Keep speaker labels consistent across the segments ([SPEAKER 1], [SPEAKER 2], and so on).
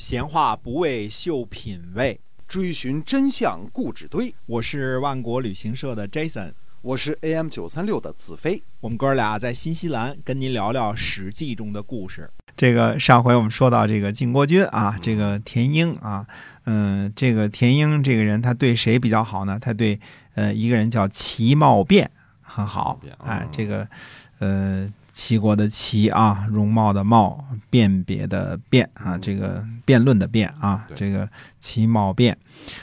[SPEAKER 1] 闲话不为秀品味，
[SPEAKER 2] 追寻真相固执堆。
[SPEAKER 1] 我是万国旅行社的 Jason，
[SPEAKER 2] 我是 AM 九三六的子飞。
[SPEAKER 1] 我们哥俩在新西兰跟您聊聊《史记》中的故事。这个上回我们说到这个晋国君啊，这个田英啊，嗯，这个田英这个人他对谁比较好呢？他对呃一个人叫齐茂变很好，哎，这个呃。齐国的齐啊，容貌的貌，辨别的辨啊，这个辩论的辩啊，这个齐貌辩。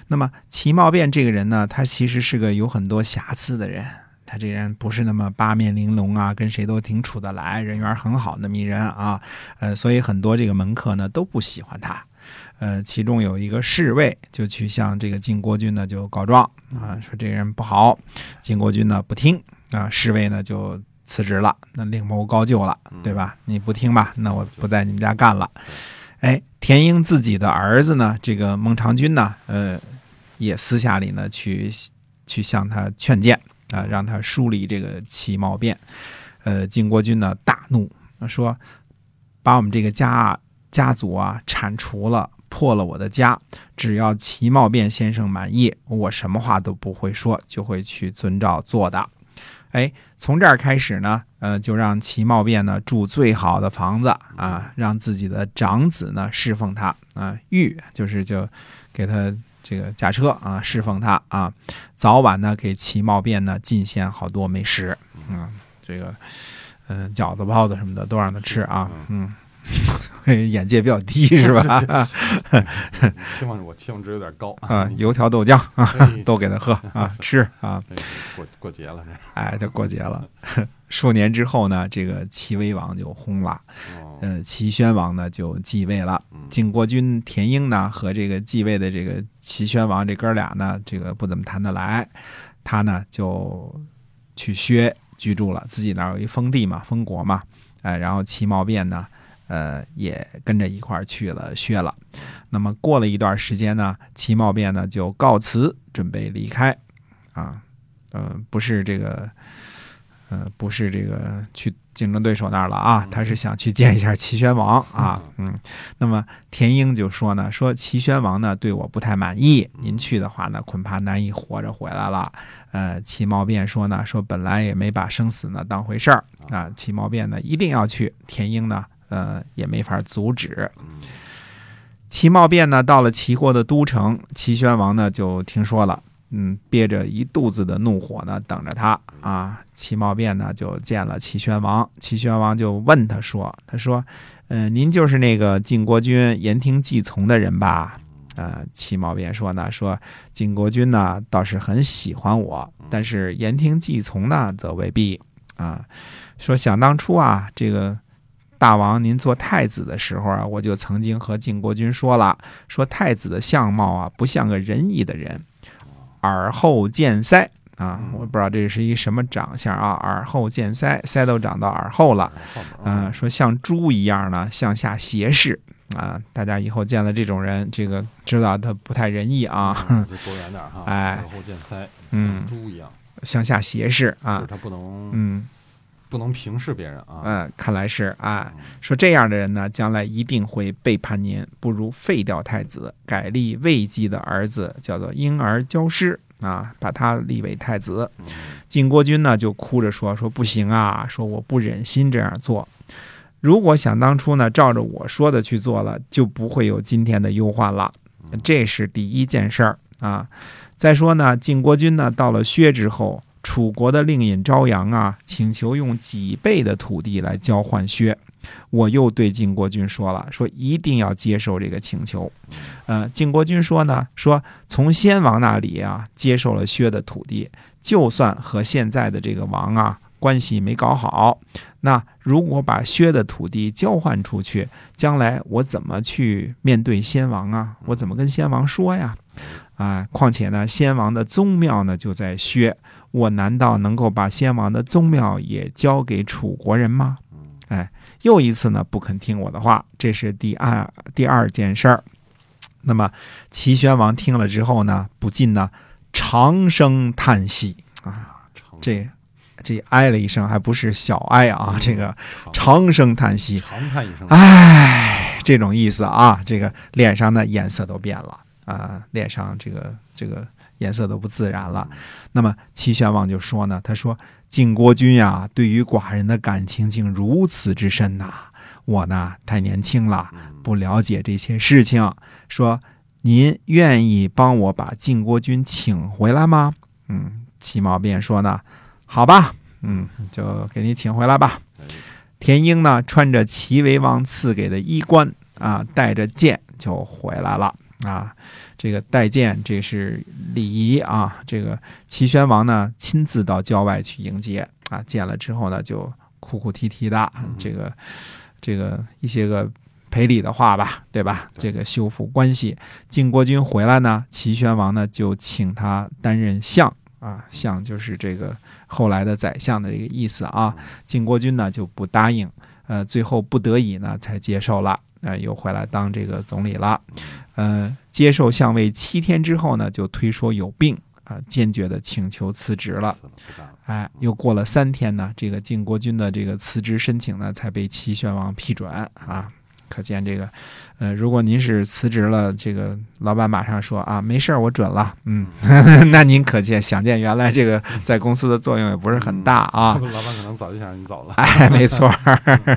[SPEAKER 1] 那么齐貌辩这个人呢，他其实是个有很多瑕疵的人。他这人不是那么八面玲珑啊，跟谁都挺处得来，人缘很好那么一人啊。呃，所以很多这个门客呢都不喜欢他。呃，其中有一个侍卫就去向这个晋国君呢就告状啊，说这个人不好。晋国君呢不听啊，侍卫呢就。辞职了，那另谋高就了，对吧？你不听吧，那我不在你们家干了。哎，田英自己的儿子呢，这个孟尝君呢，呃，也私下里呢去去向他劝谏啊，让他梳理这个齐茂变。呃，晋国君呢大怒，说把我们这个家家族啊铲除了，破了我的家，只要齐茂变先生满意，我什么话都不会说，就会去遵照做的。哎，从这儿开始呢，呃，就让齐茂变呢住最好的房子啊，让自己的长子呢侍奉他啊，御就是就给他这个驾车啊，侍奉他啊，早晚呢给齐茂变呢进献好多美食啊，这个嗯饺子包子什么的都让他吃啊，嗯。眼界比较低 是吧？
[SPEAKER 3] 期望我期望值有点高
[SPEAKER 1] 啊！油条豆浆啊，都给他喝啊，吃啊。
[SPEAKER 3] 过过节了，
[SPEAKER 1] 哎，就过节了。数年之后呢，这个齐威王就薨了，嗯，齐宣王呢就继位了。晋国君田婴呢和这个继位的这个齐宣王这哥俩呢，这个不怎么谈得来，他呢就去薛居住了，自己那儿有一封地嘛，封国嘛，哎，然后齐茂变呢。呃，也跟着一块儿去了薛了。那么过了一段时间呢，齐茂变呢就告辞，准备离开。啊，嗯，不是这个，呃，不是这个去竞争对手那儿了啊，他是想去见一下齐宣王啊。嗯，那么田英就说呢，说齐宣王呢对我不太满意，您去的话呢，恐怕难以活着回来了。呃，齐茂变说呢，说本来也没把生死呢当回事儿啊，齐茂变呢一定要去。田英呢。呃，也没法阻止。齐茂变呢，到了齐国的都城，齐宣王呢就听说了，嗯，憋着一肚子的怒火呢，等着他啊。齐茂变呢就见了齐宣王，齐宣王就问他说：“他说，嗯，您就是那个晋国君言听计从的人吧？”呃，齐茂变说呢，说晋国君呢倒是很喜欢我，但是言听计从呢则未必啊。说想当初啊，这个。大王，您做太子的时候啊，我就曾经和晋国君说了，说太子的相貌啊，不像个仁义的人，耳后见腮。啊，我不知道这是一什么长相啊，耳后见腮，腮都长到耳后了，嗯，说像猪一样呢，向下斜视。啊，大家以后见了这种人，这个知道他不太仁义啊，
[SPEAKER 3] 躲远点哈，
[SPEAKER 1] 哎，
[SPEAKER 3] 耳后见腮，
[SPEAKER 1] 嗯，
[SPEAKER 3] 猪一样。
[SPEAKER 1] 向下斜视啊，
[SPEAKER 3] 他不能，
[SPEAKER 1] 嗯。
[SPEAKER 3] 不能平视别人啊！
[SPEAKER 1] 嗯，看来是啊，说这样的人呢，将来一定会背叛您，不如废掉太子，改立魏姬的儿子，叫做婴儿教师啊，把他立为太子。晋国君呢就哭着说：“说不行啊，说我不忍心这样做。如果想当初呢，照着我说的去做了，就不会有今天的忧患了。这是第一件事儿啊。再说呢，晋国君呢到了薛之后。”楚国的令尹朝阳啊，请求用几倍的土地来交换薛。我又对晋国君说了，说一定要接受这个请求。呃，晋国君说呢，说从先王那里啊接受了薛的土地，就算和现在的这个王啊关系没搞好，那如果把薛的土地交换出去，将来我怎么去面对先王啊？我怎么跟先王说呀？啊，况且呢，先王的宗庙呢就在薛，我难道能够把先王的宗庙也交给楚国人吗？哎，又一次呢不肯听我的话，这是第二第二件事儿。那么齐宣王听了之后呢，不禁呢长声叹息啊，这这哀了一声，还不是小哀啊，这个长声叹息，
[SPEAKER 3] 长叹一声，
[SPEAKER 1] 唉。这种意思啊。这个脸上的颜色都变了啊，脸上这个这个颜色都不自然了。那么齐宣王就说呢，他说：“晋国君呀，对于寡人的感情竟如此之深呐！我呢太年轻了，不了解这些事情。说您愿意帮我把晋国君请回来吗？”嗯，齐毛便说呢：“好吧，嗯，就给你请回来吧。”田婴呢，穿着齐威王赐给的衣冠啊，带着剑就回来了啊。这个待见，这是礼仪啊。这个齐宣王呢，亲自到郊外去迎接啊。见了之后呢，就哭哭啼啼的，这个这个一些个赔礼的话吧，对吧？这个修复关系。晋国君回来呢，齐宣王呢就请他担任相啊，相就是这个。后来的宰相的这个意思啊，晋国君呢就不答应，呃，最后不得已呢才接受了，呃，又回来当这个总理了，呃，接受相位七天之后呢，就推说有病啊，坚决的请求辞职了，哎，又过了三天呢，这个晋国君的这个辞职申请呢才被齐宣王批准啊。可见这个，呃，如果您是辞职了，这个老板马上说啊，没事儿，我准了，嗯，那您可见想见原来这个在公司的作用也不是很大啊。
[SPEAKER 3] 老板可能早就想让你走了。
[SPEAKER 1] 哎，没错。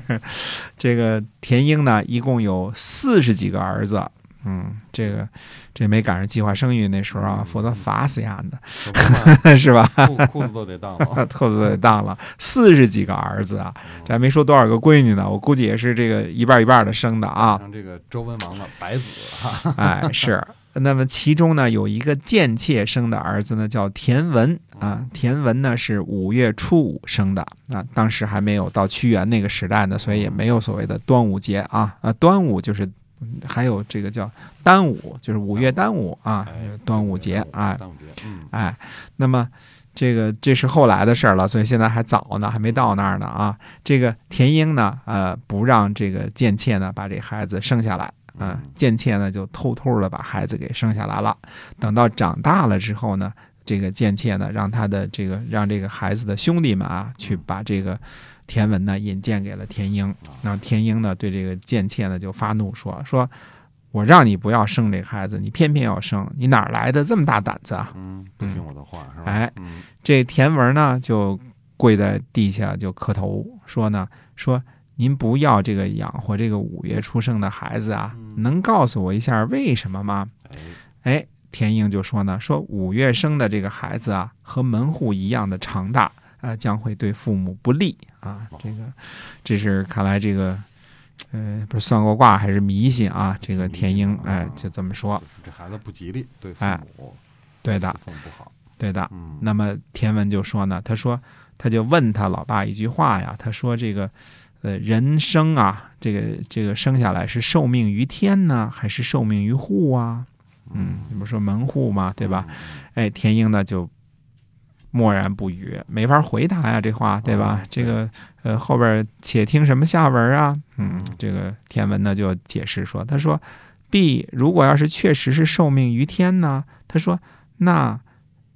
[SPEAKER 1] 这个田英呢，一共有四十几个儿子。嗯，这个这没赶上计划生育那时候啊，否则罚死丫的，是吧？
[SPEAKER 3] 裤子都得当了，
[SPEAKER 1] 裤子都得当了。四十几个儿子啊，这还没说多少个闺女呢。我估计也是这个一半一半的生的啊。
[SPEAKER 3] 像这个周文王的白子
[SPEAKER 1] 哈，哎是。那么其中呢，有一个贱妾生的儿子呢，叫田文啊。田文呢是五月初五生的啊，当时还没有到屈原那个时代呢，所以也没有所谓的端午节啊啊，端午就是。还有这个叫端午，就是五月端午啊，端午节啊，哎，那么这个这是后来的事儿了，所以现在还早呢，还没到那儿呢啊。这个田英呢，呃，不让这个贱妾呢把这孩子生下来，嗯，贱妾呢就偷偷的把孩子给生下来了。等到长大了之后呢，这个贱妾呢让他的这个让这个孩子的兄弟们啊去把这个。田文呢引荐给了田英，那田英呢对这个贱妾呢就发怒说：“说我让你不要生这孩子，你偏偏要生，你哪来的这么大胆子啊？
[SPEAKER 3] 嗯，不听我的话是吧？
[SPEAKER 1] 哎，这田文呢就跪在地下就磕头说呢：说您不要这个养活这个五月出生的孩子啊，能告诉我一下为什么吗？哎，田英就说呢：说五月生的这个孩子啊，和门户一样的长大。”啊，将会对父母不利啊！这个，这是看来这个，呃，不是算过卦还是迷信啊？这个田英，哎，就这么说，
[SPEAKER 3] 这孩子不吉利，对父
[SPEAKER 1] 母，对的，
[SPEAKER 3] 父母不好，
[SPEAKER 1] 对的。那么田文就说呢，他说，他就问他老爸一句话呀，他说这个，呃，人生啊，这个这个生下来是受命于天呢，还是受命于户啊？嗯，你不说门户嘛，对吧？哎，田英呢就。默然不语，没法回答呀，这话对吧？这个呃，后边且听什么下文啊？嗯，这个田文呢就解释说，他说：“B 如果要是确实是受命于天呢，他说那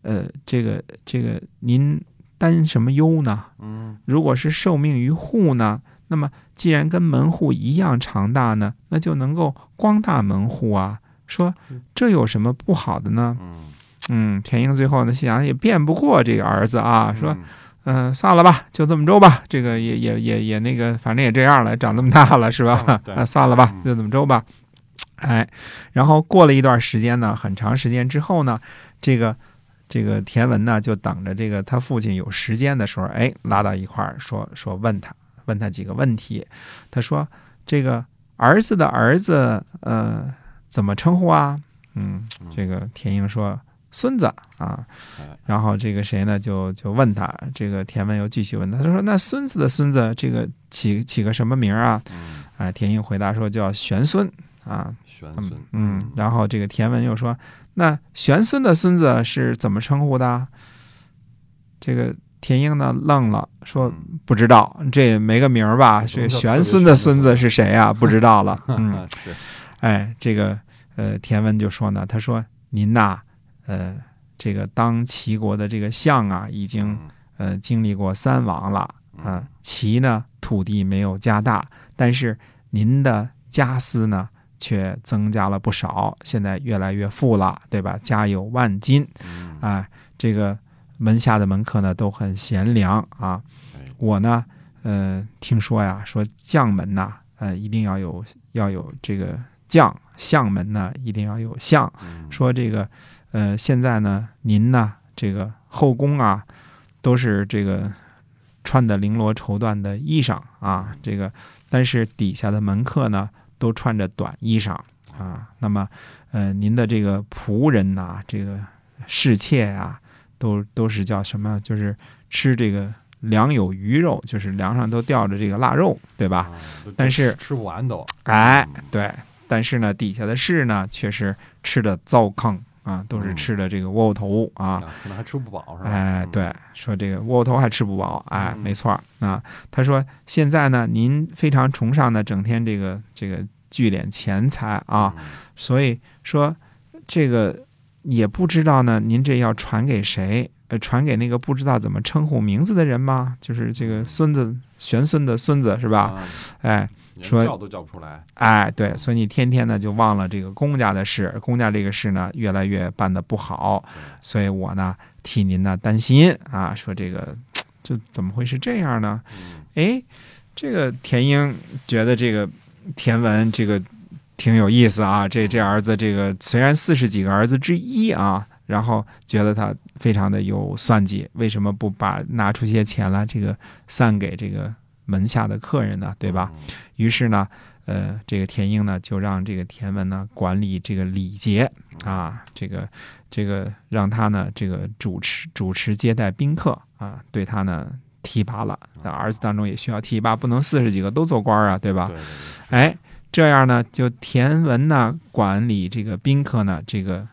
[SPEAKER 1] 呃，这个这个您担什么忧呢？
[SPEAKER 3] 嗯，
[SPEAKER 1] 如果是受命于户呢，那么既然跟门户一样长大呢，那就能够光大门户啊。说这有什么不好的呢？
[SPEAKER 3] 嗯。”
[SPEAKER 1] 嗯，田英最后呢，心想也辩不过这个儿子啊，说，嗯，算了吧，就这么着吧，这个也也也也那个，反正也这样了，长这么大了，是吧？啊，算了吧，就这么着吧。哎，然后过了一段时间呢，很长时间之后呢，这个这个田文呢，就等着这个他父亲有时间的时候，哎，拉到一块儿说说问他问他几个问题。他说这个儿子的儿子，呃，怎么称呼啊？嗯，这个田英说。孙子啊，然后这个谁呢？就就问他，这个田文又继续问他，他说：“那孙子的孙子，这个起起个什么名啊？”啊，田英回答说：“叫玄孙啊。”
[SPEAKER 3] 玄孙，
[SPEAKER 1] 嗯，然后这个田文又说：“那玄孙的孙子是怎么称呼的？”这个田英呢愣了，说：“不知道，这也没个名儿吧？这玄孙的孙子是谁啊？不知道了。”嗯，
[SPEAKER 3] 是，
[SPEAKER 1] 哎，这个呃，田文就说呢，他说：“您呐。”呃，这个当齐国的这个相啊，已经呃经历过三王了啊。齐呢土地没有加大，但是您的家私呢却增加了不少，现在越来越富了，对吧？家有万金，
[SPEAKER 3] 嗯，
[SPEAKER 1] 哎，这个门下的门客呢都很贤良啊。
[SPEAKER 3] 哎
[SPEAKER 1] 我呢，呃，听说呀，说将门呐，呃，一定要有要有这个将，相门呢一定要有相。
[SPEAKER 3] 嗯
[SPEAKER 1] 说这个，呃，现在呢，您呢，这个后宫啊，都是这个穿的绫罗绸缎的衣裳啊，这个，但是底下的门客呢，都穿着短衣裳啊。那么，呃，您的这个仆人呐、这个侍妾啊、都都是叫什么？就是吃这个粮有鱼肉，就是粮上都吊着这个腊肉，对吧？
[SPEAKER 3] 啊
[SPEAKER 1] 但是
[SPEAKER 3] 吃吃不完都，
[SPEAKER 1] 哎
[SPEAKER 3] 嗯，
[SPEAKER 1] 对，但是呢，底下的士呢，却是吃的糟糠啊，都是
[SPEAKER 3] 嗯
[SPEAKER 1] 吃的这个窝窝头啊。
[SPEAKER 3] 啊可能还吃不饱是吧？
[SPEAKER 1] 哎，
[SPEAKER 3] 嗯，
[SPEAKER 1] 对，说这个窝窝头还吃不饱，哎，
[SPEAKER 3] 嗯
[SPEAKER 1] 没错儿啊。他说现在呢，您非常崇尚呢，整天这个这个聚敛钱财啊，
[SPEAKER 3] 嗯，
[SPEAKER 1] 所以说这个也不知道呢，您这要传给谁？呃，传给那个不知道怎么称呼名字的人吗？就是这个孙子玄孙的孙子是吧？
[SPEAKER 3] 啊，
[SPEAKER 1] 哎，说
[SPEAKER 3] 叫都叫不出来，
[SPEAKER 1] 哎，对，所以你天天呢就忘了这个公家的事，公家这个事呢越来越办的不好，所以我呢替您呢担心啊，说这个就怎么会是这样呢？
[SPEAKER 3] 嗯
[SPEAKER 1] 哎，这个田英觉得这个田文这个挺有意思啊，这这儿子这个虽然四十几个儿子之一啊，然后觉得他非常的有算计，为什么不把拿出些钱来这个散给这个门下的客人呢？对吧？？
[SPEAKER 3] 嗯
[SPEAKER 1] 于是呢，呃，这个田英呢就让这个田文呢管理这个礼节啊，这个这个让他呢这个主持主持接待宾客啊，对他呢提拔了。那儿子当中也需要提拔，不能四十几个都做官啊，对吧？
[SPEAKER 3] 对对对，
[SPEAKER 1] 哎，这样呢，就田文呢管理这个宾客呢，这个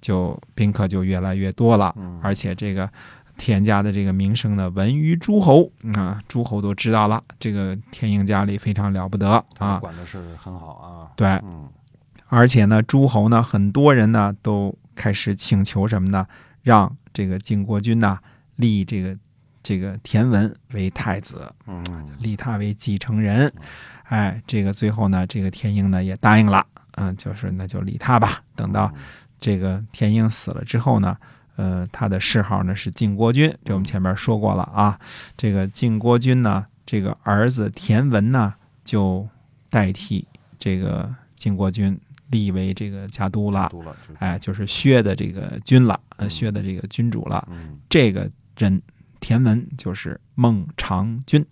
[SPEAKER 1] 就宾客就越来越多了，
[SPEAKER 3] 嗯
[SPEAKER 1] 而且这个田家的这个名声呢闻于诸侯啊，诸侯都知道了，这个田英家里非常了不得啊。
[SPEAKER 3] 管的是很好啊，
[SPEAKER 1] 对，
[SPEAKER 3] 嗯
[SPEAKER 1] 而且呢，诸侯呢，很多人呢都开始请求什么呢？让这个晋国君呢立这个这个田文为太子，
[SPEAKER 3] 嗯
[SPEAKER 1] 立他为继承人。哎，这个最后呢，这个田英呢也答应了，嗯，就是那就立他吧。等到这个田英死了之后呢，呃，他的谥号呢是晋国君，这我们前面说过了啊。这个晋国君呢，这个儿子田文呢就代替这个晋国君立为这个家督了，哎，就是薛的这个君了，呃，
[SPEAKER 3] 嗯
[SPEAKER 1] 薛的这个君主了。
[SPEAKER 3] 嗯，
[SPEAKER 1] 这个人田文就是孟尝君。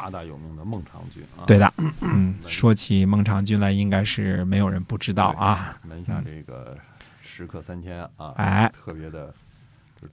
[SPEAKER 3] 就是大大有名的孟尝君啊，
[SPEAKER 1] 对的，嗯，说起孟尝君来，应该是没有人不知道啊，
[SPEAKER 3] 门下这个食客三千啊，
[SPEAKER 1] 哎，
[SPEAKER 3] 特别的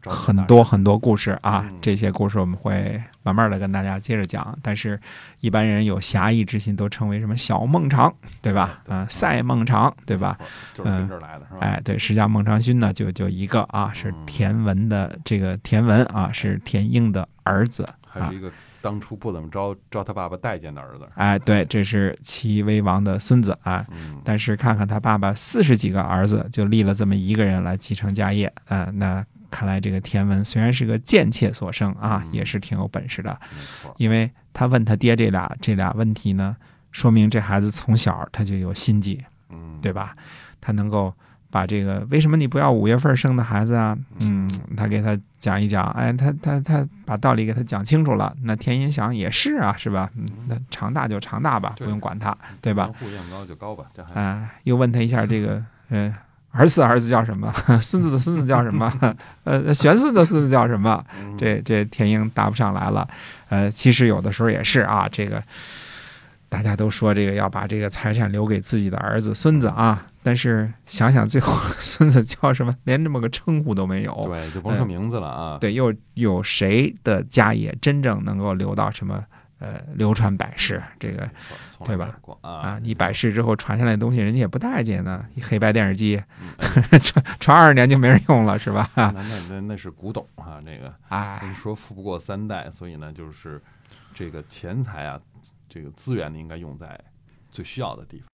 [SPEAKER 1] 很多很多故事啊
[SPEAKER 3] 嗯，
[SPEAKER 1] 这些故事我们会慢慢的跟大家接着讲。但是，一般人有侠义之心，都称为什么小孟尝，对吧？啊，赛孟尝，对吧？？
[SPEAKER 3] 就是跟这儿来的是吧？
[SPEAKER 1] 哎，对，实际上孟尝君呢，就就一个啊，是
[SPEAKER 3] 嗯
[SPEAKER 1] 田文的这个田文啊，是田英的儿子啊
[SPEAKER 3] 还有一。个当初不怎么招招他爸爸待见的儿子。
[SPEAKER 1] 哎，对，这是齐威王的孙子啊。
[SPEAKER 3] 嗯，
[SPEAKER 1] 但是看看他爸爸四十几个儿子，就立了这么一个人来继承家业啊、那看来这个田文虽然是个贱妾所生啊，
[SPEAKER 3] 嗯
[SPEAKER 1] 也是挺有本事的。因为他问他爹这俩这俩问题呢，说明这孩子从小他就有心计，
[SPEAKER 3] 嗯，
[SPEAKER 1] 对吧？他能够把这个为什么你不要五月份生的孩子啊？嗯，他给他讲一讲，哎，他他他把道理给他讲清楚了。那田英想也是啊，是吧？嗯，那长大就长大吧，不用管他，对吧？
[SPEAKER 3] 门户愿高就高吧，这还
[SPEAKER 1] 哎，又问他一下这个，呃，儿子儿子叫什么？孙子的孙子叫什么？呃，玄孙的孙子叫什么？
[SPEAKER 3] 嗯
[SPEAKER 1] 这这田英答不上来了。呃，其实有的时候也是啊，这个大家都说这个要把这个财产留给自己的儿子孙子啊，但是想想最后 孙子叫什么，连这么个称呼都没有。
[SPEAKER 3] 对，就甭说名字了啊。
[SPEAKER 1] 对，又有谁的家业真正能够留到什么呃流传百世？这个对吧啊
[SPEAKER 3] 啊，，
[SPEAKER 1] 你百世之后传下来的东西，人家也不待见呢。一黑白电视机 传传二十年就没人用了，是吧？
[SPEAKER 3] 那那那那是古董啊，那个
[SPEAKER 1] 哎，
[SPEAKER 3] 人说富不过三代，所以呢，就是这个钱财啊，这个资源呢，应该用在最需要的地方。